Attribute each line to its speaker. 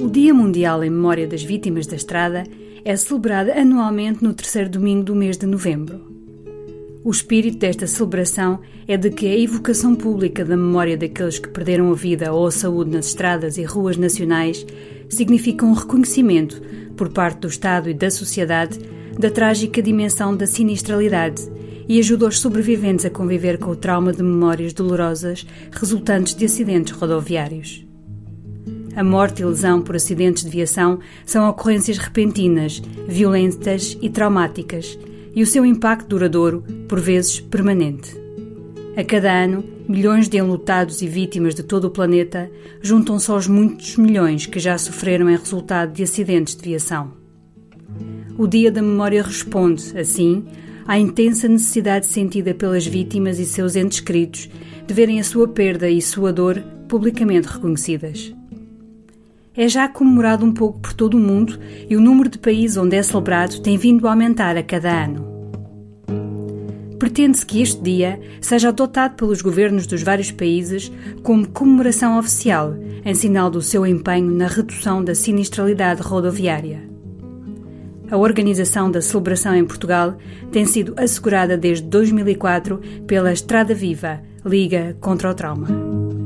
Speaker 1: Mundial em Memória das Vítimas da Estrada é celebrada anualmente no terceiro domingo do mês de novembro. O espírito desta celebração é de que a evocação pública da memória daqueles que perderam a vida ou a saúde nas estradas e ruas nacionais significa um reconhecimento, por parte do Estado e da sociedade, da trágica dimensão da sinistralidade e ajuda os sobreviventes a conviver com o trauma de memórias dolorosas resultantes de acidentes rodoviários. A morte e lesão por acidentes de viação são ocorrências repentinas, violentas e traumáticas, e o seu impacto duradouro, por vezes permanente. A cada ano, milhões de enlutados e vítimas de todo o planeta juntam-se aos muitos milhões que já sofreram em resultado de acidentes de viação. O Dia da Memória responde, assim, à intensa necessidade sentida pelas vítimas e seus entes queridos de verem a sua perda e sua dor publicamente reconhecidas é já comemorado um pouco por todo o mundo e o número de países onde é celebrado tem vindo a aumentar a cada ano. Pretende-se que este dia seja adotado pelos governos dos vários países como comemoração oficial, em sinal do seu empenho na redução da sinistralidade rodoviária. A organização da celebração em Portugal tem sido assegurada desde 2004 pela Estrada Viva, Liga contra o Trauma.